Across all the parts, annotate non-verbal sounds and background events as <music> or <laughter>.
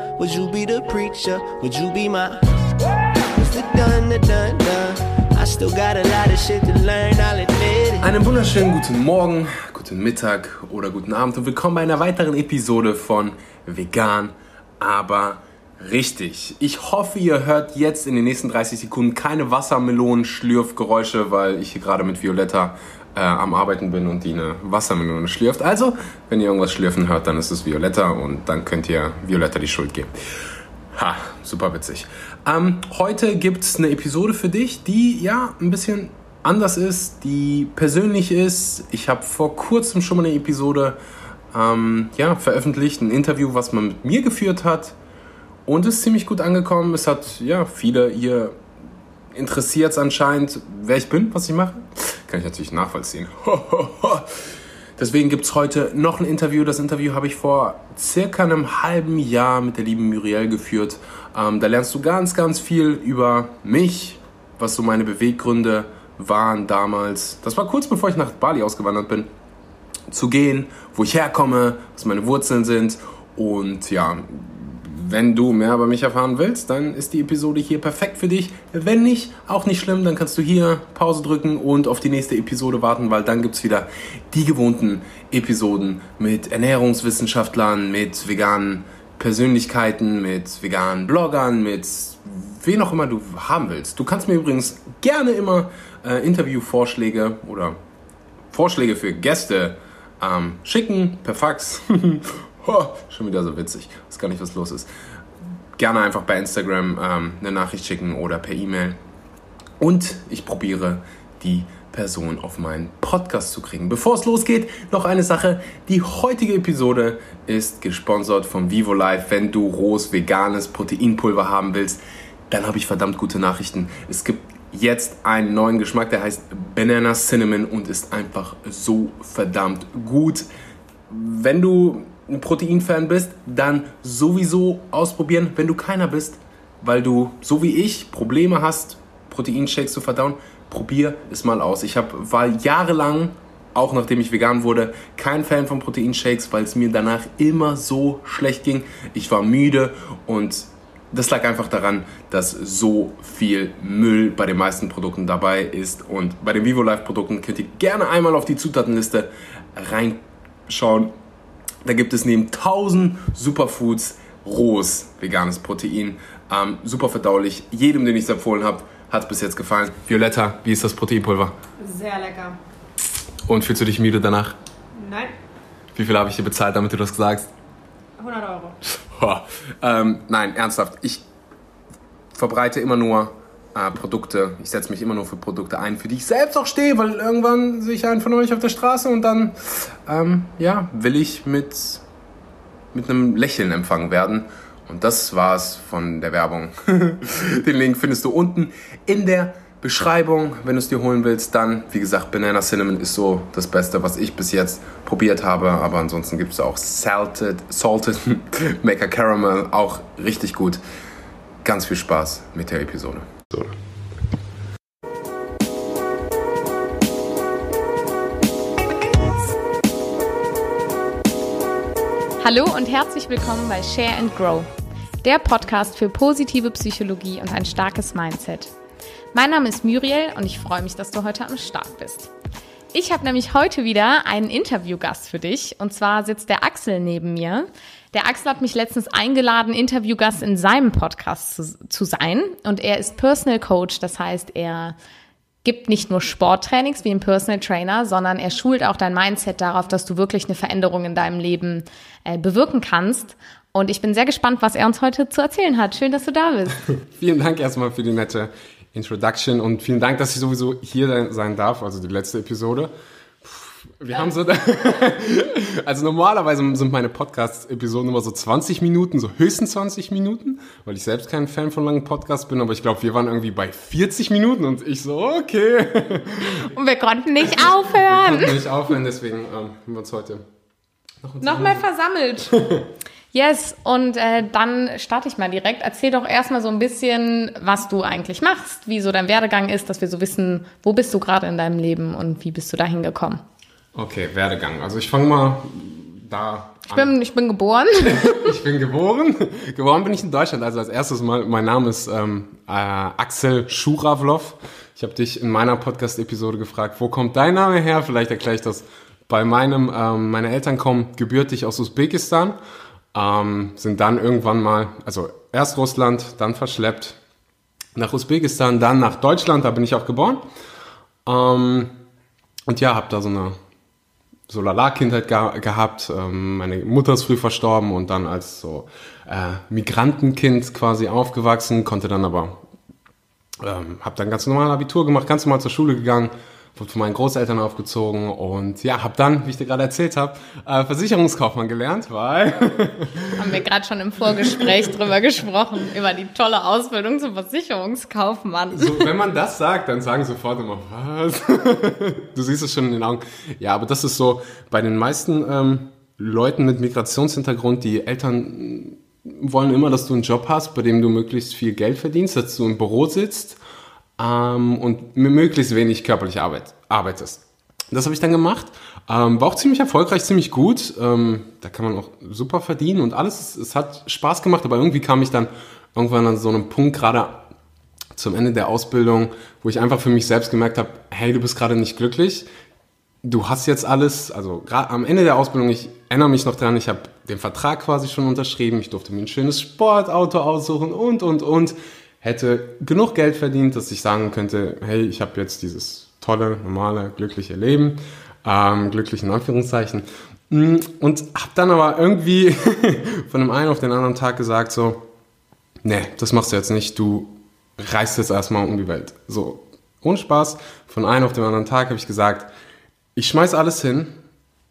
Would you be the preacher? Would you be my? Einen wunderschönen guten Morgen, guten Mittag oder guten Abend und willkommen bei einer weiteren Episode von Vegan, aber richtig. Ich hoffe, ihr hört jetzt in den nächsten 30 Sekunden keine Wassermelonen-Schlürfgeräusche, weil ich hier gerade mit Violetta äh, am Arbeiten bin und die eine Wassermelone schlürft. Also, wenn ihr irgendwas schlürfen hört, dann ist es Violetta und dann könnt ihr Violetta die Schuld geben. Ha, super witzig. Ähm, heute gibt es eine Episode für dich, die ja ein bisschen anders ist, die persönlich ist. Ich habe vor kurzem schon mal eine Episode ähm, ja, veröffentlicht, ein Interview, was man mit mir geführt hat. Und ist ziemlich gut angekommen. Es hat ja viele hier interessiert anscheinend, wer ich bin, was ich mache. Kann ich natürlich nachvollziehen. <laughs> Deswegen gibt es heute noch ein Interview. Das Interview habe ich vor circa einem halben Jahr mit der lieben Muriel geführt. Ähm, da lernst du ganz, ganz viel über mich, was so meine Beweggründe waren damals. Das war kurz bevor ich nach Bali ausgewandert bin. Zu gehen, wo ich herkomme, was meine Wurzeln sind. Und ja, wenn du mehr über mich erfahren willst, dann ist die Episode hier perfekt für dich. Wenn nicht, auch nicht schlimm, dann kannst du hier Pause drücken und auf die nächste Episode warten, weil dann gibt es wieder die gewohnten Episoden mit Ernährungswissenschaftlern, mit veganen Persönlichkeiten, mit veganen Bloggern, mit wen auch immer du haben willst. Du kannst mir übrigens gerne immer äh, Interviewvorschläge oder Vorschläge für Gäste ähm, schicken per Fax. <laughs> Oh, schon wieder so witzig. Ich weiß gar nicht, was los ist. Gerne einfach bei Instagram ähm, eine Nachricht schicken oder per E-Mail. Und ich probiere die Person auf meinen Podcast zu kriegen. Bevor es losgeht, noch eine Sache. Die heutige Episode ist gesponsert von Vivo Life. Wenn du rohes veganes Proteinpulver haben willst, dann habe ich verdammt gute Nachrichten. Es gibt jetzt einen neuen Geschmack, der heißt Banana Cinnamon und ist einfach so verdammt gut. Wenn du ein Proteinfan bist, dann sowieso ausprobieren. Wenn du keiner bist, weil du, so wie ich, Probleme hast, Proteinshakes zu verdauen, probier es mal aus. Ich hab, war jahrelang, auch nachdem ich vegan wurde, kein Fan von Proteinshakes, weil es mir danach immer so schlecht ging. Ich war müde und das lag einfach daran, dass so viel Müll bei den meisten Produkten dabei ist. Und bei den Vivo Life Produkten könnt ihr gerne einmal auf die Zutatenliste reinschauen da gibt es neben 1000 Superfoods rohes veganes Protein. Ähm, super verdaulich. Jedem, den ich es empfohlen habe, hat es bis jetzt gefallen. Violetta, wie ist das Proteinpulver? Sehr lecker. Und fühlst du dich müde danach? Nein, Wie viel habe ich dir bezahlt, damit du das sagst? 100 Euro. <laughs> Ähm, nein, ernsthaft. Ich verbreite immer nur äh, Produkte. Ich setze mich immer nur für Produkte ein, für die ich selbst auch stehe, weil irgendwann sehe ich einen von euch auf der Straße und dann, ähm, ja, will ich mit, mit einem Lächeln empfangen werden. Und das war's von der Werbung. <laughs> Den Link findest du unten in der Beschreibung. Wenn du es dir holen willst, dann, wie gesagt, Banana Cinnamon ist so das Beste, was ich bis jetzt probiert habe. Aber ansonsten gibt es auch Salted, Salted <laughs> Maker Caramel, auch richtig gut. Ganz viel Spaß mit der Episode. So. Hallo und herzlich willkommen bei Share and Grow, der Podcast für positive Psychologie und ein starkes Mindset. Mein Name ist Muriel und ich freue mich, dass du heute am Start bist. Ich habe nämlich heute wieder einen Interviewgast für dich und zwar sitzt der Axel neben mir. Der Axel hat mich letztens eingeladen, Interviewgast in seinem Podcast zu, zu sein und er ist Personal Coach, das heißt, er gibt nicht nur Sporttrainings wie ein Personal Trainer, sondern er schult auch dein Mindset darauf, dass du wirklich eine Veränderung in deinem Leben äh, bewirken kannst. Und ich bin sehr gespannt, was er uns heute zu erzählen hat. Schön, dass du da bist. <laughs> Vielen Dank erstmal für die nette Introduction und vielen Dank, dass ich sowieso hier sein darf, also die letzte Episode. Wir haben so, <laughs> also normalerweise sind meine Podcast-Episoden immer so 20 Minuten, so höchstens 20 Minuten, weil ich selbst kein Fan von langen Podcasts bin, aber ich glaube, wir waren irgendwie bei 40 Minuten und ich so, okay. <laughs> Und wir konnten nicht aufhören. Wir konnten nicht aufhören, deswegen ähm, haben wir uns heute noch Nochmal versammelt. <laughs> Yes, und äh, dann starte ich mal direkt. Erzähl doch erstmal so ein bisschen, was du eigentlich machst, wie so dein Werdegang ist, dass wir so wissen, wo bist du gerade in deinem Leben und wie bist du dahin gekommen. Okay, Werdegang. Also ich fange mal da Ich bin, ich bin geboren. <laughs> Ich bin geboren. Geboren bin ich in Deutschland. Also als erstes mal, mein Name ist ähm, äh, Axel Schuravlov. Ich habe dich in meiner Podcast-Episode gefragt, wo kommt dein Name her? Vielleicht erkläre ich das bei meinem. Ähm, meine Eltern kommen gebürtig aus Usbekistan, ähm, sind dann irgendwann mal, also erst Russland, dann verschleppt nach Usbekistan, dann nach Deutschland. Da bin ich auch geboren. Ähm, und ja, habe da so eine so lala-Kindheit ge gehabt. Ähm, meine Mutter ist früh verstorben und dann als so äh, Migrantenkind quasi aufgewachsen, konnte dann aber, ähm, habe dann ganz normal Abitur gemacht, ganz normal zur Schule gegangen, wurde von meinen Großeltern aufgezogen und ja, habe dann, wie ich dir gerade erzählt habe, äh, Versicherungskaufmann gelernt, weil... <laughs> Haben wir gerade schon im Vorgespräch drüber gesprochen, über die tolle Ausbildung zum Versicherungskaufmann. So, wenn man das sagt, dann sagen sofort immer, was? <laughs> du siehst es schon in den Augen. Ja, aber das ist so, bei den meisten ähm, Leuten mit Migrationshintergrund, die Eltern wollen immer, dass du einen Job hast, bei dem du möglichst viel Geld verdienst, dass du im Büro sitzt ähm, und möglichst wenig körperlich arbeit, arbeitest. Das habe ich dann gemacht. Ähm, war auch ziemlich erfolgreich, ziemlich gut. Ähm, da kann man auch super verdienen und alles. Es, hat Spaß gemacht, aber irgendwie kam ich dann irgendwann an so einem Punkt, gerade zum Ende der Ausbildung, wo ich einfach für mich selbst gemerkt habe, hey, du bist gerade nicht glücklich. Du hast jetzt alles, also gerade am Ende der Ausbildung, ich erinnere mich noch dran, ich habe den Vertrag quasi schon unterschrieben, ich durfte mir ein schönes Sportauto aussuchen und, und, und hätte genug Geld verdient, dass ich sagen könnte, hey, ich habe jetzt dieses tolle, normale, glückliche Leben, ähm, glücklich Anführungszeichen. Mm, und habe dann aber irgendwie <laughs> von dem einen auf den anderen Tag gesagt so, nee, das machst du jetzt nicht, du reist jetzt erstmal um die Welt. So, ohne Spaß, von einem auf den anderen Tag habe ich gesagt, ich schmeiß alles hin,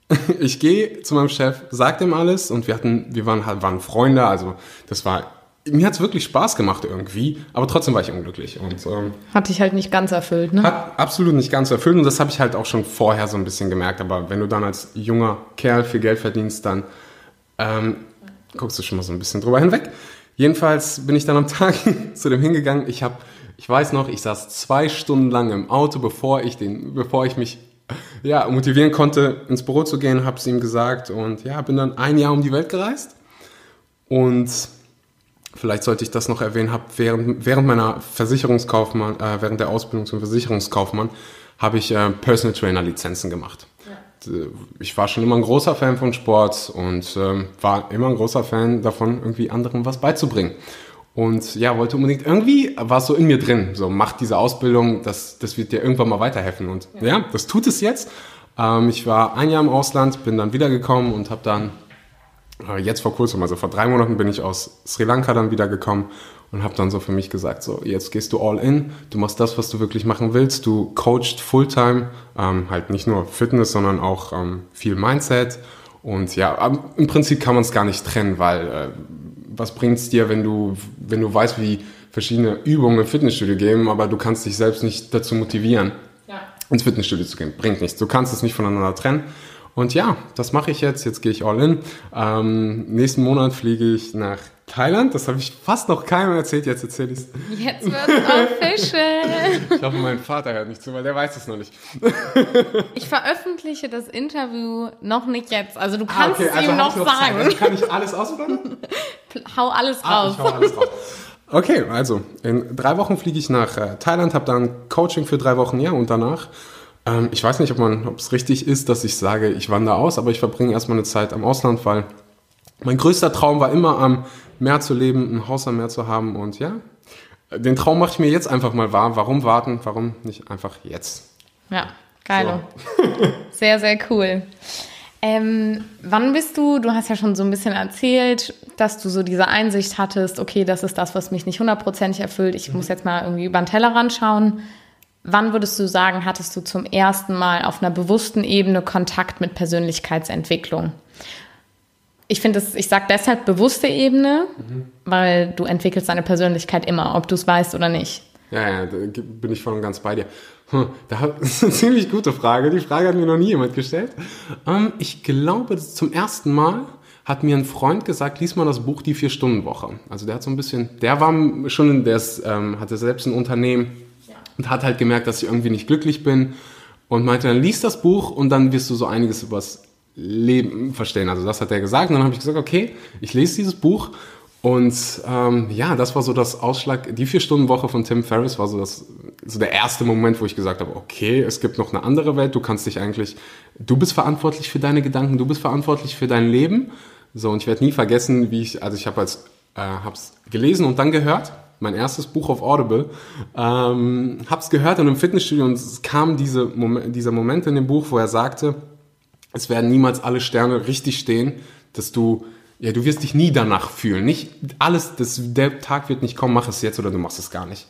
<laughs> ich gehe zu meinem Chef, sag dem alles und wir hatten, wir waren halt, waren Freunde, also das war mir hat es wirklich Spaß gemacht irgendwie, aber trotzdem war ich unglücklich. Und, ähm, hat dich halt nicht ganz erfüllt, ne? Hat absolut nicht ganz erfüllt und das habe ich halt auch schon vorher so ein bisschen gemerkt. Aber wenn du dann als junger Kerl viel Geld verdienst, dann ähm, guckst du schon mal so ein bisschen drüber hinweg. Jedenfalls bin ich dann am <laughs> Tag zu dem hingegangen. Ich habe, ich weiß noch, ich saß zwei Stunden lang im Auto, bevor ich den, bevor ich mich ja, motivieren konnte, ins Büro zu gehen, habe es ihm gesagt und ja, bin dann ein Jahr um die Welt gereist und vielleicht sollte ich das noch erwähnen, habe während, während meiner Versicherungskaufmann, äh, während der Ausbildung zum Versicherungskaufmann, habe ich äh, Personal Trainer Lizenzen gemacht. Ja. Ich war schon immer ein großer Fan von Sport und äh, war immer ein großer Fan davon, irgendwie anderen was beizubringen. Und ja, wollte unbedingt, irgendwie war es so in mir drin, so mach diese Ausbildung, das, das wird dir irgendwann mal weiterhelfen. Und ja, ja das tut es jetzt. Ähm, ich war ein Jahr im Ausland, bin dann wiedergekommen und habe dann jetzt vor kurzem, also vor drei Monaten bin ich aus Sri Lanka dann wiedergekommen und habe dann so für mich gesagt, so jetzt gehst du all in, du machst das, was du wirklich machen willst, du coachst Fulltime, ähm, halt nicht nur Fitness, sondern auch ähm, viel Mindset und ja, im Prinzip kann man es gar nicht trennen, weil äh, was bringt es dir, wenn du, wenn du weißt, wie verschiedene Übungen im Fitnessstudio geben, aber du kannst dich selbst nicht dazu motivieren, ja. ins Fitnessstudio zu gehen. Bringt nichts. Du kannst es nicht voneinander trennen. Und ja, das mache ich jetzt. Jetzt gehe ich all in. Ähm, nächsten Monat fliege ich nach Thailand. Das habe ich fast noch keinem erzählt. Jetzt erzähle ich es. Jetzt wird es official. <laughs> Ich hoffe, mein Vater hört nicht zu, weil der weiß es noch nicht. Ich veröffentliche das Interview noch nicht jetzt. Also du ah, kannst ah, okay. es also ihm noch, noch sagen. Also kann ich alles ausplanen? <laughs> hau alles ah, raus. Ich hau alles raus. Okay, also in drei Wochen fliege ich nach äh, Thailand, habe dann Coaching für drei Wochen, ja, und danach ähm, ich weiß nicht, ob es richtig ist, dass ich sage, ich wandere aus, aber ich verbringe erstmal eine Zeit am Ausland, weil mein größter Traum war immer am Meer zu leben, ein Haus am Meer zu haben und ja, den Traum mache ich mir jetzt einfach mal wahr. Warum warten? Warum nicht einfach jetzt? Ja, geil. So. <laughs> sehr, sehr cool. Ähm, wann bist du, du hast ja schon so ein bisschen erzählt, dass du so diese Einsicht hattest, okay, das ist das, was mich nicht hundertprozentig erfüllt, ich mhm. muss jetzt mal irgendwie über den Tellerrand schauen. Wann würdest du sagen, hattest du zum ersten Mal auf einer bewussten Ebene Kontakt mit Persönlichkeitsentwicklung? Ich finde es, ich sage deshalb bewusste Ebene, mhm. weil du entwickelst deine Persönlichkeit immer, ob du es weißt oder nicht. Ja, ja, da bin ich voll und ganz bei dir. Hm, <laughs> das ist eine ziemlich gute Frage. Die Frage hat mir noch nie jemand gestellt. Ähm, ich glaube, zum ersten Mal hat mir ein Freund gesagt, lies mal das Buch Die Vier-Stunden-Woche. Also der hat so ein bisschen, der war schon, der ist, ähm, hatte selbst ein Unternehmen, und hat halt gemerkt, dass ich irgendwie nicht glücklich bin und meinte dann, lies das Buch und dann wirst du so einiges übers Leben verstehen. Also das hat er gesagt. Und dann habe ich gesagt, okay, ich lese dieses Buch. Und ähm, ja, das war so das Ausschlag. Die Vier-Stunden-Woche von Tim Ferriss war so, das, so der erste Moment, wo ich gesagt habe, okay, es gibt noch eine andere Welt. Du kannst dich eigentlich, du bist verantwortlich für deine Gedanken, du bist verantwortlich für dein Leben. So, und ich werde nie vergessen, wie ich, also ich habe als, äh, gelesen und dann gehört, mein erstes Buch auf Audible, ähm, hab's gehört und im Fitnessstudio und es kam diese Moment, dieser Moment in dem Buch, wo er sagte, es werden niemals alle Sterne richtig stehen, dass du, ja, du wirst dich nie danach fühlen. Nicht alles, das, der Tag wird nicht kommen, mach es jetzt oder du machst es gar nicht.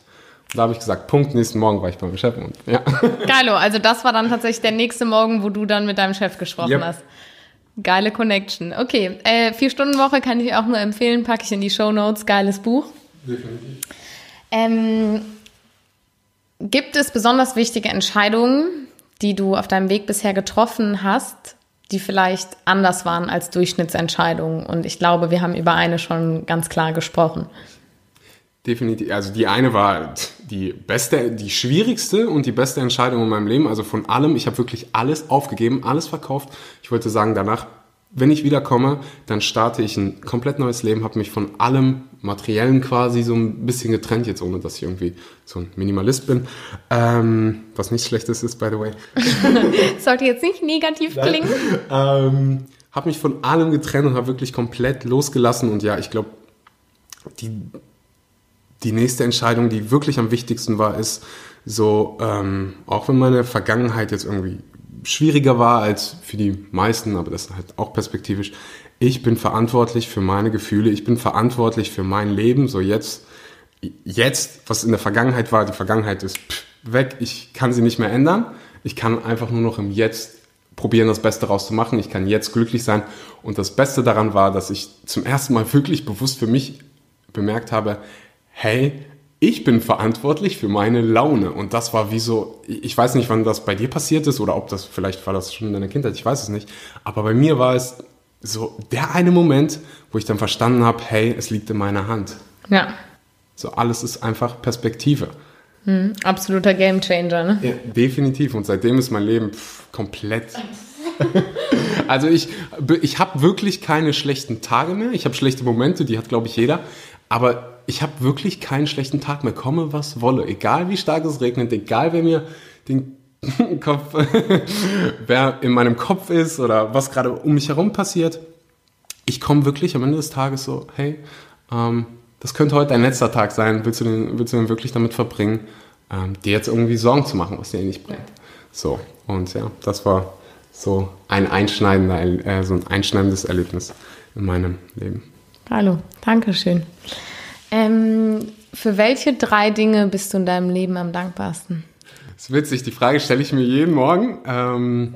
Da habe ich gesagt, Punkt, nächsten Morgen war ich beim Chef und ja. <laughs> Geilo, also das war dann tatsächlich der nächste Morgen, wo du dann mit deinem Chef gesprochen Yep. hast. Geile Connection. Okay, äh, vier Stunden Woche kann ich auch nur empfehlen, packe ich in die Show Notes. Geiles Buch. Ähm, gibt es besonders wichtige Entscheidungen, die du auf deinem Weg bisher getroffen hast, die vielleicht anders waren als Durchschnittsentscheidungen? Und ich glaube, wir haben über eine schon ganz klar gesprochen. Definitiv. Also die eine war die beste, die schwierigste und die beste Entscheidung in meinem Leben. Also von allem. Ich habe wirklich alles aufgegeben, alles verkauft. Ich wollte sagen, danach, wenn ich wiederkomme, dann starte ich ein komplett neues Leben, habe mich von allem Materiellen quasi so ein bisschen getrennt, jetzt ohne dass ich irgendwie so ein Minimalist bin. Ähm, was nicht schlechtes ist, by the way. <laughs> Sollte jetzt nicht negativ klingen. ähm, habe mich von allem getrennt und habe wirklich komplett losgelassen. Und ja, ich glaube, die, die nächste Entscheidung, die wirklich am wichtigsten war, ist so, ähm, auch wenn meine Vergangenheit jetzt irgendwie schwieriger war als für die meisten, aber das ist halt auch perspektivisch. Ich bin verantwortlich für meine Gefühle, ich bin verantwortlich für mein Leben. So jetzt, jetzt, was in der Vergangenheit war, die Vergangenheit ist weg, ich kann sie nicht mehr ändern. Ich kann einfach nur noch im Jetzt probieren, das Beste rauszumachen. Ich kann jetzt glücklich sein. Und das Beste daran war, dass ich zum ersten Mal wirklich bewusst für mich bemerkt habe, hey, ich bin verantwortlich für meine Laune. Und das war wie so, ich weiß nicht, wann das bei dir passiert ist oder ob das, vielleicht war das schon in deiner Kindheit, ich weiß es nicht. Aber bei mir war es so der eine Moment, wo ich dann verstanden habe, hey, es liegt in meiner Hand. Ja, So alles ist einfach Perspektive. absoluter Gamechanger. Ne? Ja, definitiv. Und seitdem ist mein Leben pff, komplett. <laughs> also ich, ich habe wirklich keine schlechten Tage mehr. Ich habe schlechte Momente, die hat, glaube ich, jeder. Aber ich habe wirklich keinen schlechten Tag mehr. Komme, was wolle. Egal wie stark es regnet, egal wer mir den <laughs> Kopf, <laughs> wer in meinem Kopf ist oder was gerade um mich herum passiert. Ich komme wirklich am Ende des Tages so, hey, ähm, das könnte heute dein letzter Tag sein. Willst du den, willst du den wirklich damit verbringen, ähm, dir jetzt irgendwie Sorgen zu machen, was dir nicht bringt? So, und ja, das war so ein einschneidender, äh, so ein einschneidendes Erlebnis in meinem Leben. Hallo, danke schön. Ähm, für welche drei Dinge bist du in deinem Leben am dankbarsten? Das ist witzig, die Frage stelle ich mir jeden Morgen. Ähm,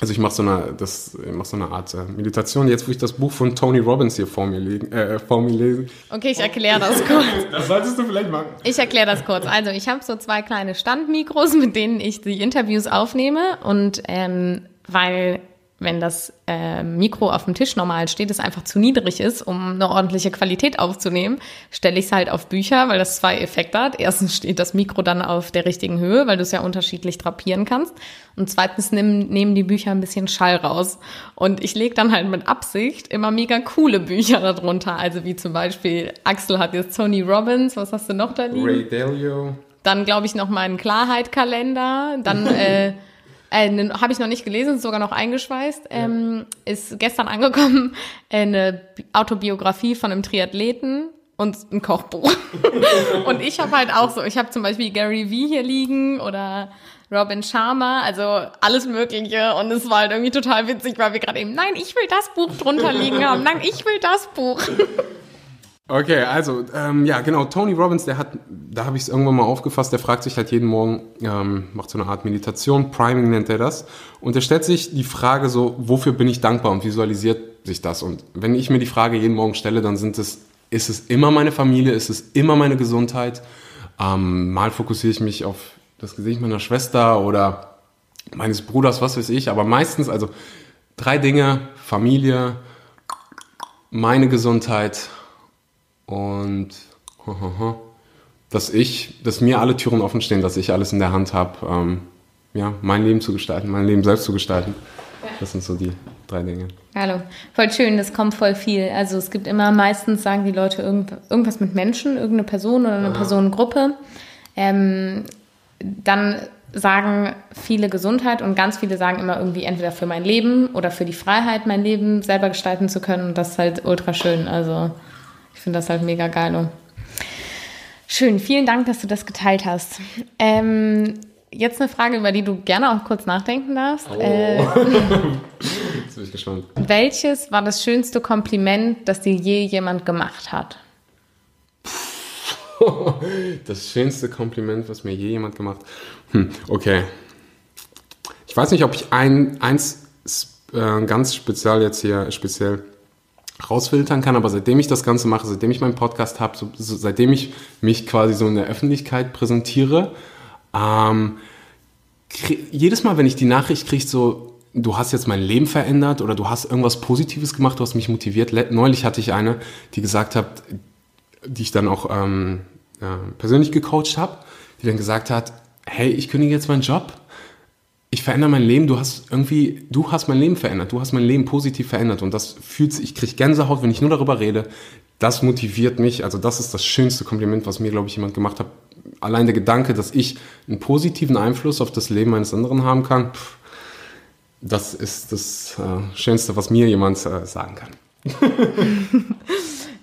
also ich mache so eine, das, ich mach so eine Art äh, Meditation. Jetzt, wo ich das Buch von Tony Robbins hier vor mir, liegen, äh, vor mir lese. Okay, ich erkläre das <laughs> kurz. Das solltest du vielleicht machen. Ich erkläre das kurz. Also ich habe so zwei kleine Standmikros, <laughs> mit denen ich die Interviews aufnehme. Und ähm, weil wenn das äh, Mikro auf dem Tisch normal steht, es einfach zu niedrig ist, um eine ordentliche Qualität aufzunehmen, stelle ich es halt auf Bücher, weil das zwei Effekte hat. Erstens steht das Mikro dann auf der richtigen Höhe, weil du es ja unterschiedlich drapieren kannst. Und zweitens nehmen, nehmen die Bücher ein bisschen Schall raus. Und ich lege dann halt mit Absicht immer mega coole Bücher darunter. Also wie zum Beispiel, Axel hat jetzt Tony Robbins, was hast du noch da liegen? Ray Dalio. Dann glaube ich noch meinen Klarheit-Kalender. Dann <laughs> äh, äh, habe ich noch nicht gelesen, ist sogar noch eingeschweißt. Ähm, ist gestern angekommen äh, eine Bi- Autobiografie von einem Triathleten und ein Kochbuch. <laughs> und ich habe halt auch so, ich habe zum Beispiel Gary Vee hier liegen oder Robin Sharma, also alles Mögliche. Und es war halt irgendwie total witzig, weil wir gerade eben, nein, ich will das Buch drunter liegen haben. Nein, ich will das Buch. <laughs> Okay, also, ähm, ja, genau, Tony Robbins, der hat, da habe ich es irgendwann mal aufgefasst, der fragt sich halt jeden Morgen, ähm, macht so eine Art Meditation, Priming nennt er das, und er stellt sich die Frage so, wofür bin ich dankbar und visualisiert sich das? Und wenn ich mir die Frage jeden Morgen stelle, dann sind es, ist es immer meine Familie, ist es immer meine Gesundheit, ähm, mal fokussiere ich mich auf das Gesicht meiner Schwester oder meines Bruders, was weiß ich, aber meistens, also drei Dinge, Familie, meine Gesundheit und dass ich, dass mir alle Türen offen stehen, dass ich alles in der Hand habe, ähm, ja, mein Leben zu gestalten, mein Leben selbst zu gestalten. Das sind so die drei Dinge. Hallo. Voll schön, das kommt voll viel. Also es gibt immer, meistens sagen die Leute irgend, irgendwas mit Menschen, irgendeine Person oder eine Personengruppe. Ähm, dann sagen viele Gesundheit und ganz viele sagen immer irgendwie entweder für mein Leben oder für die Freiheit, mein Leben selber gestalten zu können. Und das ist halt ultra schön. Also ich finde das halt mega geil. Schön, vielen Dank, dass du das geteilt hast. Ähm, jetzt eine Frage, über die du gerne auch kurz nachdenken darfst. Äh, <laughs> Jetzt bin ich gespannt. welches war das schönste Kompliment, das dir je jemand gemacht hat? <laughs> Das schönste Kompliment, was mir je jemand gemacht hat. Hm, okay. Ich weiß nicht, ob ich ein, eins äh, ganz speziell jetzt hier speziell rausfiltern kann, aber seitdem ich das Ganze mache, seitdem ich meinen Podcast habe, so, so, seitdem ich mich quasi so in der Öffentlichkeit präsentiere, ähm, jedes Mal, wenn ich die Nachricht kriege, so, du hast jetzt mein Leben verändert oder du hast irgendwas Positives gemacht, du hast mich motiviert. Neulich hatte ich eine, die gesagt hat, die ich dann auch ähm, ja, persönlich gecoacht habe, die dann gesagt hat, hey, ich kündige jetzt meinen Job, ich verändere mein Leben, du hast irgendwie, du hast mein Leben verändert, du hast mein Leben positiv verändert und das fühlt sich, ich kriege Gänsehaut, wenn ich nur darüber rede, das motiviert mich, also das ist das schönste Kompliment, was mir, glaube ich, jemand gemacht hat. Allein der Gedanke, dass ich einen positiven Einfluss auf das Leben eines anderen haben kann, pff, das ist das äh, Schönste, was mir jemand äh, sagen kann. <laughs>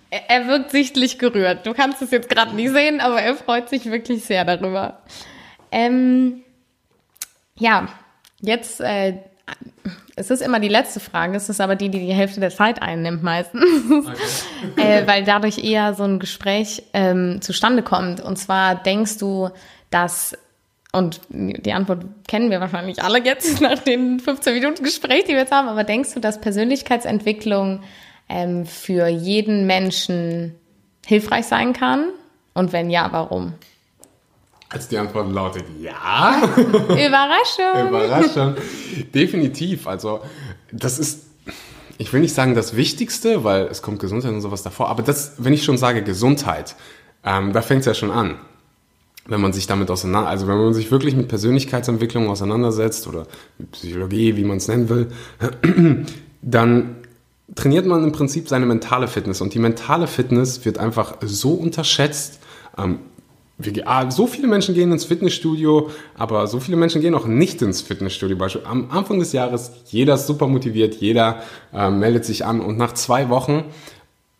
Er, wirkt sichtlich gerührt. Du kannst es jetzt gerade nicht sehen, aber er freut sich wirklich sehr darüber. Ähm, ja, jetzt, äh, es ist immer die letzte Frage, es ist aber die, die die Hälfte der Zeit einnimmt meistens, <laughs> äh, weil dadurch eher so ein Gespräch ähm, zustande kommt. Und zwar denkst du, dass, und die Antwort kennen wir wahrscheinlich alle jetzt <laughs> nach den 15 Minuten Gespräch, die wir jetzt haben, aber denkst du, dass Persönlichkeitsentwicklung ähm, für jeden Menschen hilfreich sein kann? Und wenn ja, warum? Also die Antwort lautet ja. Überraschung! Überraschung. Definitiv. Also, das ist, ich will nicht sagen das Wichtigste, weil es kommt Gesundheit und sowas davor, aber das, wenn ich schon sage Gesundheit, ähm, da fängt es ja schon an. Wenn man sich damit auseinander, also wenn man sich wirklich mit Persönlichkeitsentwicklung auseinandersetzt oder mit Psychologie, wie man es nennen will, <clears throat> dann trainiert man im Prinzip seine mentale Fitness. Und die mentale Fitness wird einfach so unterschätzt. Ähm, wir, ah, so viele Menschen gehen ins Fitnessstudio, aber so viele Menschen gehen auch nicht ins Fitnessstudio. Beispiel am Anfang des Jahres, jeder ist super motiviert, jeder äh, meldet sich an und nach zwei Wochen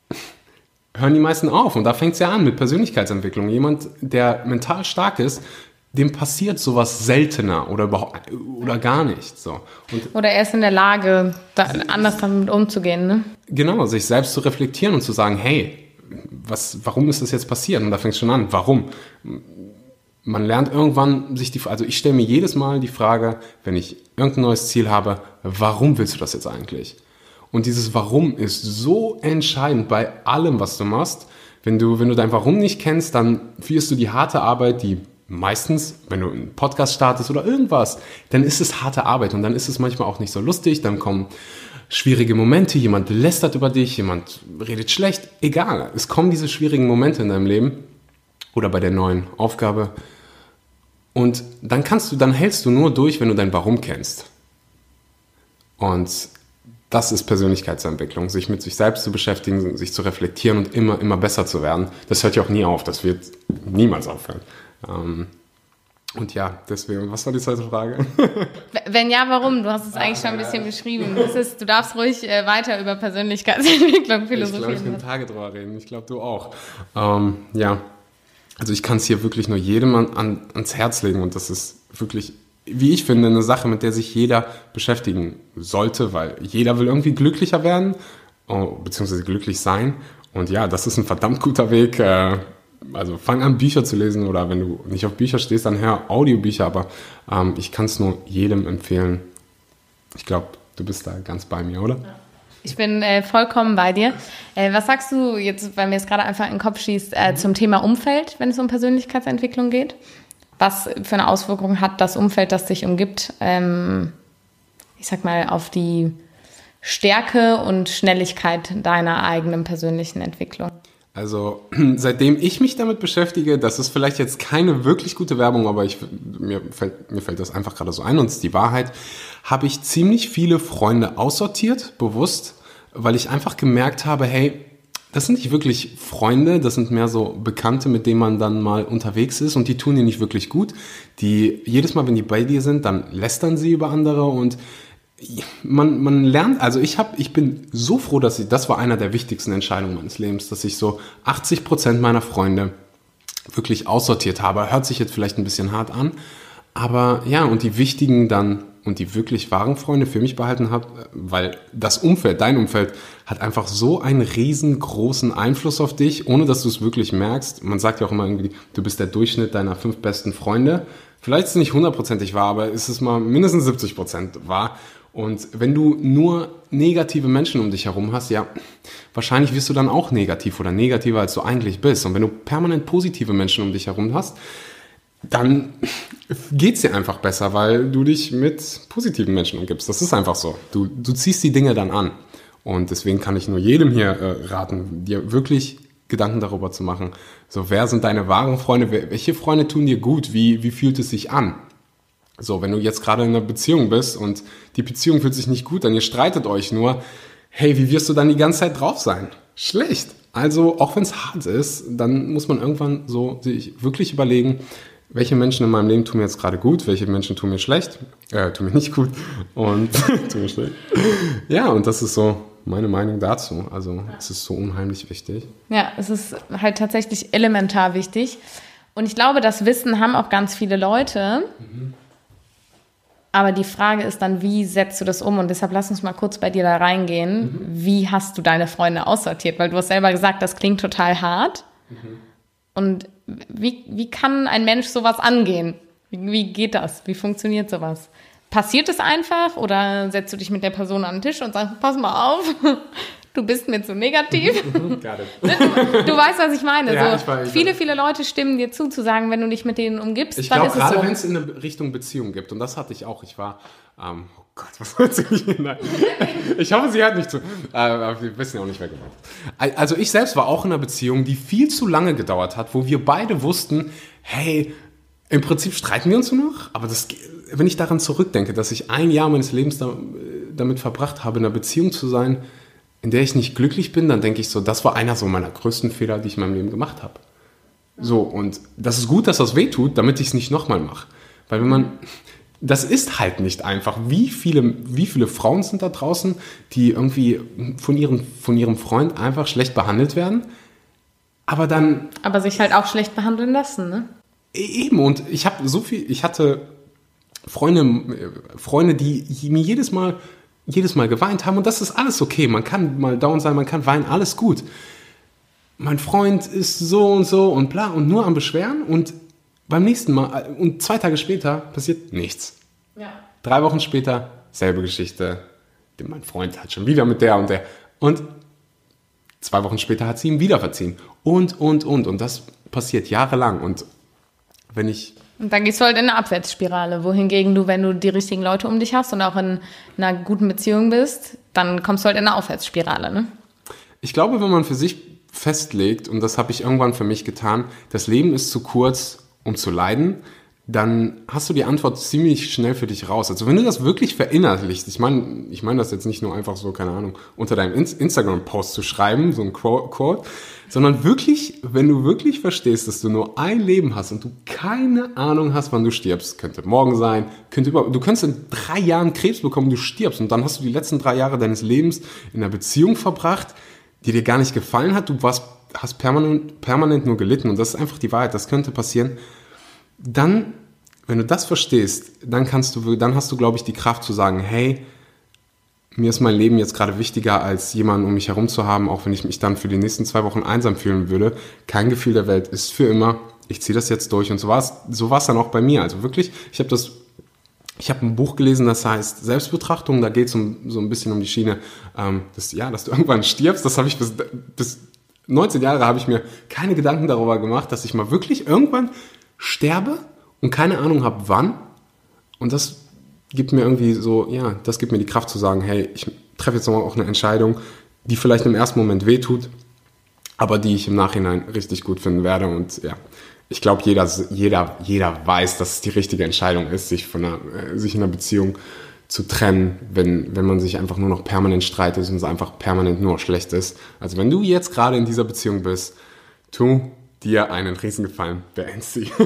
<laughs> hören die meisten auf. Und da fängt es ja an mit Persönlichkeitsentwicklung. Jemand, der mental stark ist, dem passiert sowas seltener oder überhaupt oder gar nicht. So. Und Oder er ist in der Lage, da, anders damit umzugehen, ne? Genau, sich selbst zu reflektieren und zu sagen, hey, was, warum ist das jetzt passiert? Und da fängt es schon an. Warum? Man lernt irgendwann sich die, also ich stelle mir jedes Mal die Frage, wenn ich irgendein neues Ziel habe, warum willst du das jetzt eigentlich? Und dieses Warum ist so entscheidend bei allem, was du machst. Wenn du, wenn du dein Warum nicht kennst, dann wirst du die harte Arbeit, die meistens, wenn du einen Podcast startest oder irgendwas, dann ist es harte Arbeit und dann ist es manchmal auch nicht so lustig, dann kommen schwierige Momente, jemand lästert über dich, jemand redet schlecht, egal. Es kommen diese schwierigen Momente in deinem Leben oder bei der neuen Aufgabe und dann kannst du, dann hältst du nur durch, wenn du dein Warum kennst. Und das ist Persönlichkeitsentwicklung, sich mit sich selbst zu beschäftigen, sich zu reflektieren und immer, immer besser zu werden. Das hört ja auch nie auf, das wird niemals aufhören. Ähm, und ja, deswegen, was war die zweite Frage? Wenn ja, warum? Du hast es eigentlich schon ein bisschen beschrieben. Das ist, du darfst ruhig äh, weiter über Persönlichkeitsentwicklung Ich glaube, ich philosophieren. kann Tage drüber reden. Ich glaube, du auch. Ähm, ja, also ich kann es hier wirklich nur jedem an, an, ans Herz legen und das ist wirklich, wie ich finde, eine Sache, mit der sich jeder beschäftigen sollte, weil jeder will irgendwie glücklicher werden, oh, beziehungsweise glücklich sein. Und ja, das ist ein verdammt guter Weg. Äh, also fang an, Bücher zu lesen oder wenn du nicht auf Bücher stehst, dann hör Audiobücher, aber ähm, ich kann es nur jedem empfehlen. Ich glaube, du bist da ganz bei mir, oder? Ich bin äh, vollkommen bei dir. Äh, was sagst du jetzt, weil mir jetzt gerade einfach in den Kopf schießt, äh, zum Thema Umfeld, wenn es um Persönlichkeitsentwicklung geht? Was für eine Auswirkung hat das Umfeld, das dich umgibt, ähm, ich sag mal, auf die Stärke und Schnelligkeit deiner eigenen persönlichen Entwicklung? Also <clears throat> seitdem ich mich damit beschäftige, das ist vielleicht jetzt keine wirklich gute Werbung, aber ich, mir, fällt, mir fällt das einfach gerade so ein und ist die Wahrheit, habe ich ziemlich viele Freunde aussortiert, bewusst, weil ich einfach gemerkt habe, hey, das sind nicht wirklich Freunde, das sind mehr so Bekannte, mit denen man dann mal unterwegs ist und die tun dir nicht wirklich gut. Die jedes Mal, wenn die bei dir sind, dann lästern sie über andere und man, man lernt, also ich habe, ich bin so froh, dass ich, das war einer der wichtigsten Entscheidungen meines Lebens, dass ich so 80 Prozent meiner Freunde wirklich aussortiert habe. Hört sich jetzt vielleicht ein bisschen hart an, aber ja, und die wichtigen dann und die wirklich wahren Freunde für mich behalten habe, weil das Umfeld, dein Umfeld, hat einfach so einen riesengroßen Einfluss auf dich, ohne dass du es wirklich merkst. Man sagt ja auch immer irgendwie, du bist der Durchschnitt deiner fünf besten Freunde. Vielleicht ist es nicht hundertprozentig wahr, aber ist es mal mindestens 70 Prozent wahr. Und wenn du nur negative Menschen um dich herum hast, ja, wahrscheinlich wirst du dann auch negativ oder negativer, als du eigentlich bist. Und wenn du permanent positive Menschen um dich herum hast, dann geht's dir einfach besser, weil du dich mit positiven Menschen umgibst. Das ist einfach so. Du, du ziehst die Dinge dann an. Und deswegen kann ich nur jedem hier äh, raten, dir wirklich Gedanken darüber zu machen. So, wer sind deine wahren Freunde? Welche Freunde tun dir gut? Wie, wie fühlt es sich an? So, wenn du jetzt gerade in einer Beziehung bist und die Beziehung fühlt sich nicht gut an, ihr streitet euch nur, hey, wie wirst du dann die ganze Zeit drauf sein? Schlecht. Also, auch wenn es hart ist, dann muss man irgendwann so sich wirklich überlegen, welche Menschen in meinem Leben tun mir jetzt gerade gut, welche Menschen tun mir schlecht, äh, tun mir nicht gut und <laughs> tun mir schlecht. Ja, und das ist so meine Meinung dazu. Also, es ist so unheimlich wichtig. Ja, es ist halt tatsächlich elementar wichtig. Und ich glaube, das Wissen haben auch ganz viele Leute. Mhm. Aber die Frage ist dann, wie setzt du das um? Und deshalb lass uns mal kurz bei dir da reingehen. Mhm. Wie hast du deine Freunde aussortiert? Weil du hast selber gesagt, das klingt total hart. Mhm. Und wie, wie kann ein Mensch sowas angehen? Wie, wie geht das? Wie funktioniert sowas? Passiert es einfach oder setzt du dich mit der Person an den Tisch und sagst, pass mal auf, <laughs> du bist mir zu negativ. <laughs> Ne, du, du, weißt, was ich meine. Ja, so, ich weiß, viele, viele Leute stimmen dir zu, zu sagen, wenn du dich mit denen umgibst, ich dann glaub, ist es gerade so. wenn es in eine Richtung Beziehung gibt, und das hatte ich auch. Ich war, ähm, oh Gott, was wollte sie? Nein. <laughs> Ich hoffe, sie hat nicht zu. Äh, aber wir wissen ja auch nicht, wer gemeint Also ich selbst war auch in einer Beziehung, die viel zu lange gedauert hat, wo wir beide wussten, hey, im Prinzip streiten wir uns nur noch, aber das, wenn ich daran zurückdenke, dass ich ein Jahr meines Lebens damit verbracht habe, in einer Beziehung zu sein, in der ich nicht glücklich bin, dann denke ich so, das war einer so meiner größten Fehler, die ich in meinem Leben gemacht habe. So, und das ist gut, dass das weh tut, damit ich es nicht nochmal mache. Weil wenn man, das ist halt nicht einfach. Wie viele, wie viele Frauen sind da draußen, die irgendwie von ihrem, von ihrem Freund einfach schlecht behandelt werden, aber dann... Aber sich halt auch schlecht behandeln lassen, ne? E-, eben, und ich habe so viel, ich hatte Freunde, Freunde, die mir jedes Mal jedes Mal geweint haben und das ist alles okay. Man kann mal down sein, man kann weinen, alles gut. Mein Freund ist so und so und bla und nur am Beschweren und beim nächsten Mal und zwei Tage später passiert nichts. Ja. Drei Wochen später selbe Geschichte. Mein Freund hat schon wieder mit der und der und zwei Wochen später hat sie ihm wieder verziehen und und und und das passiert jahrelang und wenn ich und dann gehst du halt in eine Abwärtsspirale, wohingegen du, wenn du die richtigen Leute um dich hast und auch in einer guten Beziehung bist, dann kommst du halt in eine Aufwärtsspirale. Ne? Ich glaube, wenn man für sich festlegt, und das habe ich irgendwann für mich getan, das Leben ist zu kurz, um zu leiden, dann hast du die Antwort ziemlich schnell für dich raus. Also wenn du das wirklich verinnerlichst, ich meine ich meine das jetzt nicht nur einfach so, keine Ahnung, unter deinem Instagram-Post zu schreiben, so ein Quote, sondern wirklich, wenn du wirklich verstehst, dass du nur ein Leben hast und du keine Ahnung hast, wann du stirbst, könnte morgen sein, könnte über, du könntest in drei Jahren Krebs bekommen, du stirbst und dann hast du die letzten drei Jahre deines Lebens in einer Beziehung verbracht, die dir gar nicht gefallen hat, du warst, hast permanent, permanent nur gelitten und das ist einfach die Wahrheit, das könnte passieren dann, wenn du das verstehst, dann kannst du, dann hast du, glaube ich, die Kraft zu sagen, hey, mir ist mein Leben jetzt gerade wichtiger, als jemanden um mich herum zu haben, auch wenn ich mich dann für die nächsten zwei Wochen einsam fühlen würde. Kein Gefühl der Welt ist für immer. Ich ziehe das jetzt durch. Und so war es so war's dann auch bei mir. Also wirklich, ich habe das, ich habe ein Buch gelesen, das heißt Selbstbetrachtung. Da geht es um, so ein bisschen um die Schiene, ähm, dass, ja, dass du <laughs> irgendwann stirbst. Das habe ich bis, bis 19 Jahre habe ich mir keine Gedanken darüber gemacht, dass ich mal wirklich irgendwann sterbe und keine Ahnung habe, wann. Und das gibt mir irgendwie so, ja, das gibt mir die Kraft zu sagen, hey, ich treffe jetzt nochmal auch eine Entscheidung, die vielleicht im ersten Moment wehtut, aber die ich im Nachhinein richtig gut finden werde. Und ja, ich glaube, jeder, jeder, jeder weiß, dass es die richtige Entscheidung ist, sich, von einer, äh, sich in einer Beziehung zu trennen, wenn, wenn man sich einfach nur noch permanent streitet und es einfach permanent nur schlecht ist. Also wenn du jetzt gerade in dieser Beziehung bist, tu dir einen Riesengefallen, beend sie. <laughs>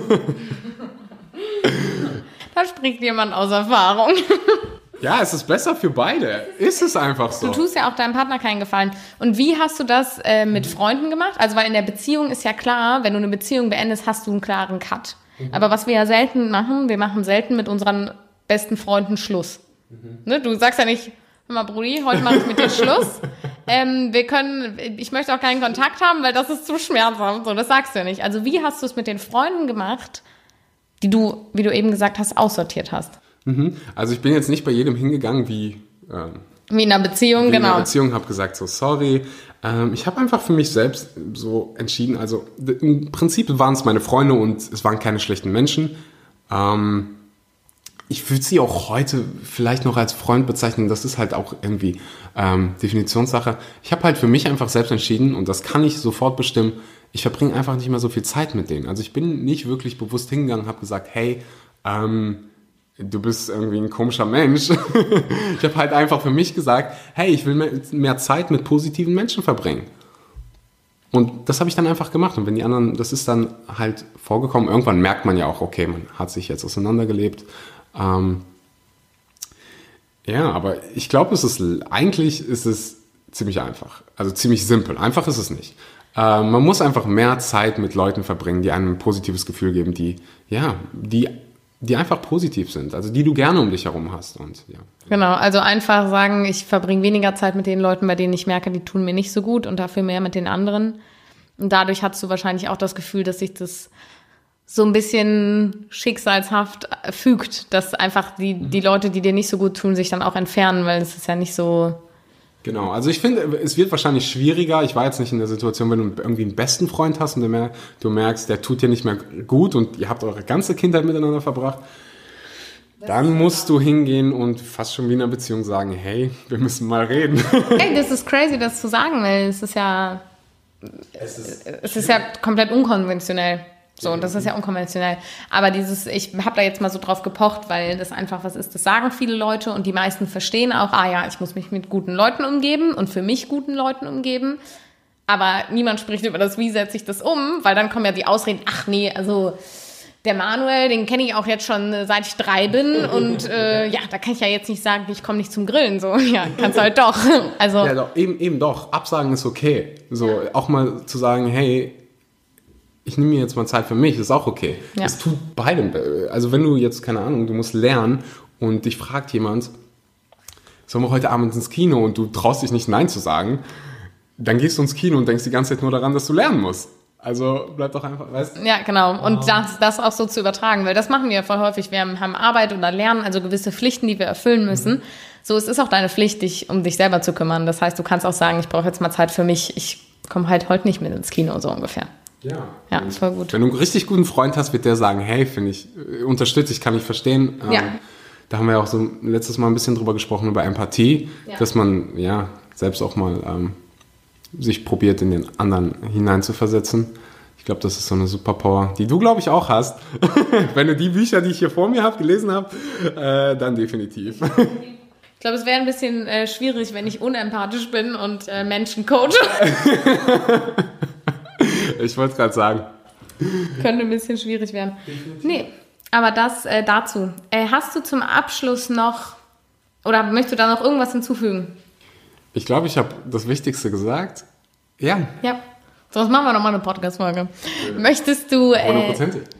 da spricht jemand aus Erfahrung. <laughs> Ja, es ist besser für beide. Ist es einfach so. Du tust ja auch deinem Partner keinen Gefallen. Und wie hast du das äh, mit Freunden gemacht? Also, weil in der Beziehung ist ja klar, wenn du eine Beziehung beendest, hast du einen klaren Cut. Mhm. Aber was wir ja selten machen, wir machen selten mit unseren besten Freunden Schluss. Mhm. Ne? Du sagst ja nicht, hör mal, Brudi, heute mache ich mit dir Schluss. <laughs> ähm, wir können, ich möchte auch keinen Kontakt haben, weil das ist zu schmerzhaft. So, das sagst du ja nicht. Also, wie hast du es mit den Freunden gemacht, die du, wie du eben gesagt hast, aussortiert hast? Mhm. Also ich bin jetzt nicht bei jedem hingegangen wie... Ähm, wie in einer Beziehung, wie genau. In einer Beziehung habe gesagt, so sorry. Ähm, ich habe einfach für mich selbst so entschieden, also im Prinzip waren es meine Freunde und es waren keine schlechten Menschen. Ähm, ich würde sie auch heute vielleicht noch als Freund bezeichnen. Das ist halt auch irgendwie ähm, Definitionssache. Ich habe halt für mich einfach selbst entschieden und das kann ich sofort bestimmen. Ich verbringe einfach nicht mehr so viel Zeit mit denen. Also ich bin nicht wirklich bewusst hingegangen, habe gesagt, hey, ähm, du bist irgendwie ein komischer Mensch. <laughs> ich habe halt einfach für mich gesagt, hey, ich will mehr, mehr Zeit mit positiven Menschen verbringen. Und das habe ich dann einfach gemacht. Und wenn die anderen, das ist dann halt vorgekommen, irgendwann merkt man ja auch, okay, man hat sich jetzt auseinandergelebt. Ähm, ja, aber ich glaube, es ist eigentlich ist es ziemlich einfach. Also ziemlich simpel. Einfach ist es nicht. Äh, man muss einfach mehr Zeit mit Leuten verbringen, die einem ein positives Gefühl geben, die, ja, die die einfach positiv sind, also die du gerne um dich herum hast. Und, ja. Genau, also einfach sagen, ich verbringe weniger Zeit mit den Leuten, bei denen ich merke, die tun mir nicht so gut und dafür mehr mit den anderen. Und dadurch hast du wahrscheinlich auch das Gefühl, dass sich das so ein bisschen schicksalshaft fügt, dass einfach die, die Leute, die dir nicht so gut tun, sich dann auch entfernen, weil es ist ja nicht so Genau, also ich finde, es wird wahrscheinlich schwieriger. Ich war jetzt nicht in der Situation, wenn du irgendwie einen besten Freund hast und du merkst, der tut dir nicht mehr gut und ihr habt eure ganze Kindheit miteinander verbracht. Dann musst du hingehen und fast schon wie in einer Beziehung sagen, hey, wir müssen mal reden. <laughs> Hey, das ist crazy, das zu sagen, weil es ist ja, es ist, es ist ja komplett unkonventionell. So, und das ist ja unkonventionell. Aber dieses, ich habe da jetzt mal so drauf gepocht, weil das einfach was ist, das sagen viele Leute und die meisten verstehen auch, ah ja, ich muss mich mit guten Leuten umgeben und für mich guten Leuten umgeben. Aber niemand spricht über das, wie setze ich das um, weil dann kommen ja die Ausreden, ach nee, also der Manuel, den kenne ich auch jetzt schon äh, seit ich drei bin <laughs> und äh, ja, da kann ich ja jetzt nicht sagen, ich komme nicht zum Grillen, so, <laughs> ja, kannst du halt doch. <laughs> Also ja, doch, eben, eben doch. Absagen ist okay. So, auch mal zu sagen, hey, ich nehme mir jetzt mal Zeit für mich, ist auch okay. Ja. Es tut beidem. Also wenn du jetzt, keine Ahnung, du musst lernen und dich fragt jemand, sollen wir heute Abend ins Kino und du traust dich nicht Nein zu sagen, dann gehst du ins Kino und denkst die ganze Zeit nur daran, dass du lernen musst. Also bleib doch einfach, weißt du? Ja, genau. Und oh. das, das auch so zu übertragen, weil das machen wir ja voll häufig. Wir haben Arbeit oder Lernen, also gewisse Pflichten, die wir erfüllen müssen. Mhm. So, es ist auch deine Pflicht, dich um dich selber zu kümmern. Das heißt, du kannst auch sagen, ich brauche jetzt mal Zeit für mich. Ich komme halt heute nicht mit ins Kino, so ungefähr. Ja. Ja, voll gut. Wenn du einen richtig guten Freund hast, wird der sagen, hey, finde ich, äh, unterstütze ich, kann ich verstehen. Ja. Ähm, da haben wir ja auch so letztes Mal ein bisschen drüber gesprochen, über Empathie, ja. dass man ja selbst auch mal ähm, sich probiert, in den anderen hineinzuversetzen. Ich glaube, das ist so eine Superpower, die du, glaube ich, auch hast. <laughs> Wenn du die Bücher, die ich hier vor mir habe, gelesen habe, äh, dann definitiv. Ich glaube, es wäre ein bisschen äh, schwierig, wenn ich unempathisch bin und äh, Menschen coache. <laughs> Ich wollte es gerade sagen. Könnte ein bisschen schwierig werden. Nee, aber das äh, dazu. Äh, hast du zum Abschluss noch, oder möchtest du da noch irgendwas hinzufügen? Ich glaube, ich habe das Wichtigste gesagt. Ja. Ja. Sonst machen wir nochmal eine Podcast-Folge. Möchtest du äh,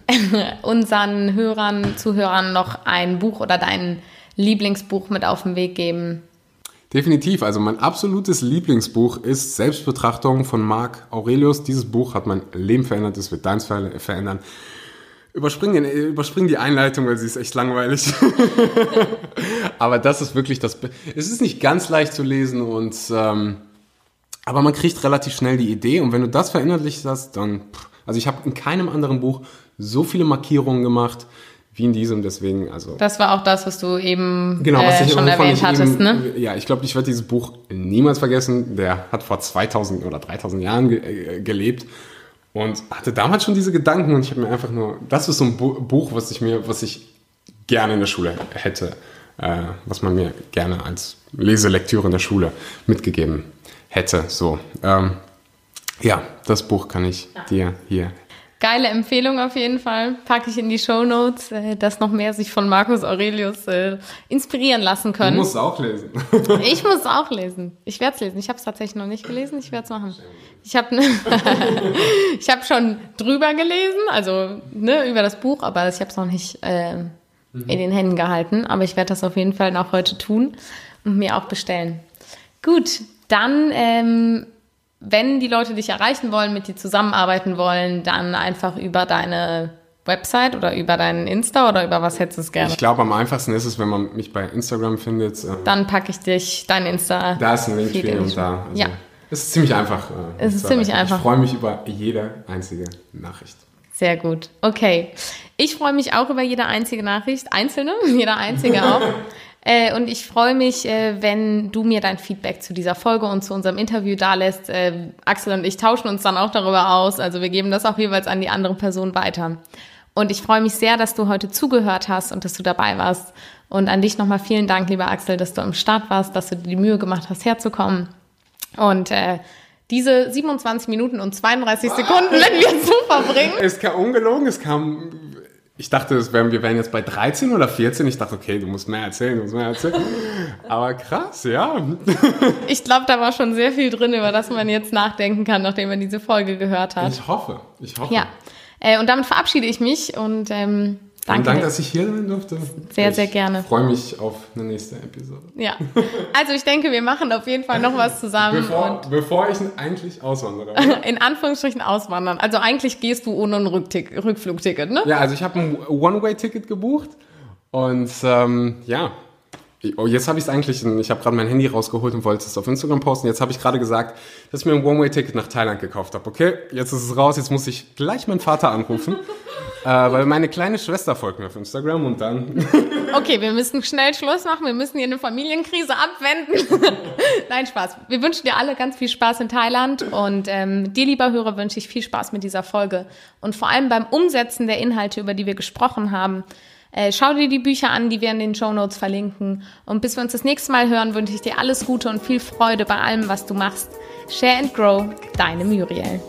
<laughs> unseren Hörern, Zuhörern noch ein Buch oder dein Lieblingsbuch mit auf den Weg geben? Definitiv. Also mein absolutes Lieblingsbuch ist Selbstbetrachtung von Marc Aurelius. Dieses Buch hat mein Leben verändert, es wird deins verändern. Überspring, den, überspring die Einleitung, weil sie ist echt langweilig. <laughs> aber das ist wirklich das. Be es ist nicht ganz leicht zu lesen und ähm, aber man kriegt relativ schnell die Idee und wenn du das verinnerlicht hast, dann. Also ich habe in keinem anderen Buch so viele Markierungen gemacht, wie in diesem. Deswegen, also Das war auch das, was du eben Genau, was äh, ich schon erwähnt ich hattest, eben, ne? Ja, ich glaube, ich werde dieses Buch niemals vergessen. Der hat vor 2000 oder 3000 Jahren ge äh, gelebt und hatte damals schon diese Gedanken und ich habe mir einfach nur, das ist so ein Bu Buch, was ich mir, was ich gerne in der Schule hätte, äh, was man mir gerne als Leselektüre in der Schule mitgegeben hätte. So, ähm, ja, das Buch kann ich dir hier Geile Empfehlung auf jeden Fall. Packe ich in die Show Notes, äh, dass noch mehr sich von Marcus Aurelius äh, inspirieren lassen können. Du musst auch lesen. <laughs> Ich muss es auch lesen. Ich werde es lesen. Ich habe es tatsächlich noch nicht gelesen. Ich werde es machen. Ich habe <laughs> ich habe schon drüber gelesen, also ne, über das Buch, aber ich habe es noch nicht äh, in den Händen gehalten. Aber ich werde das auf jeden Fall noch heute tun und mir auch bestellen. Gut, dann ähm, wenn die Leute dich erreichen wollen, mit dir zusammenarbeiten wollen, dann einfach über deine Website oder über deinen Insta oder über was hättest du es gerne? Ich glaube, am einfachsten ist es, wenn man mich bei Instagram findet. äh, Dann packe ich dich, dein Insta. Da ist ein Link für und da. Also, Ja. Es ist ziemlich einfach. äh, Es ist ziemlich erreichen. einfach. Ich freue mich über jede einzige Nachricht. Sehr gut. Okay. Ich freue mich auch über jede einzige Nachricht, einzelne, <laughs> jeder einzige auch. <laughs> Äh, und ich freue mich, äh, wenn du mir dein Feedback zu dieser Folge und zu unserem Interview dalässt. Äh, Axel und ich tauschen uns dann auch darüber aus. Also wir geben das auch jeweils an die andere Person weiter. Und ich freue mich sehr, dass du heute zugehört hast und dass du dabei warst. Und an dich nochmal vielen Dank, lieber Axel, dass du am Start warst, dass du dir die Mühe gemacht hast, herzukommen. Und äh, diese 27 Minuten und 32 Sekunden, wenn wir zu verbringen, Es kam ungelogen, es kam. Ich dachte, wären, wir wären jetzt bei 13 oder 14. Ich dachte, okay, du musst mehr erzählen, du musst mehr erzählen. Aber krass, ja. Ich glaube, da war schon sehr viel drin, über das man jetzt nachdenken kann, nachdem man diese Folge gehört hat. Ich hoffe, ich hoffe. Ja. Äh, und damit verabschiede ich mich und ähm, danke. Und danke, dass ich hier sein durfte. Sehr, ich sehr gerne. freue mich auf eine nächste Episode. ja. Also ich denke, wir machen auf jeden Fall noch was zusammen Bevor, bevor ich eigentlich auswandere. <laughs> in Anführungsstrichen auswandern. Also eigentlich gehst du ohne ein Rückflugticket, ne? Ja, also ich habe ein One-Way-Ticket gebucht und ähm, ja, oh, jetzt habe ich es eigentlich, ich habe gerade mein Handy rausgeholt und wollte es auf Instagram posten. Jetzt habe ich gerade gesagt, dass ich mir ein One-Way-Ticket nach Thailand gekauft habe. Okay, jetzt ist es raus, jetzt muss ich gleich meinen Vater anrufen, <laughs> äh, weil meine kleine Schwester folgt mir auf Instagram und dann... <laughs> Okay, wir müssen schnell Schluss machen. Wir müssen hier eine Familienkrise abwenden. <laughs> Nein, Spaß. Wir wünschen dir alle ganz viel Spaß in Thailand und ähm, dir, lieber Hörer, wünsche ich viel Spaß mit dieser Folge und vor allem beim Umsetzen der Inhalte, über die wir gesprochen haben. Äh, schau dir die Bücher an, die wir in den Show Notes verlinken. Und bis wir uns das nächste Mal hören, wünsche ich dir alles Gute und viel Freude bei allem, was du machst. Share and Grow, deine Muriel.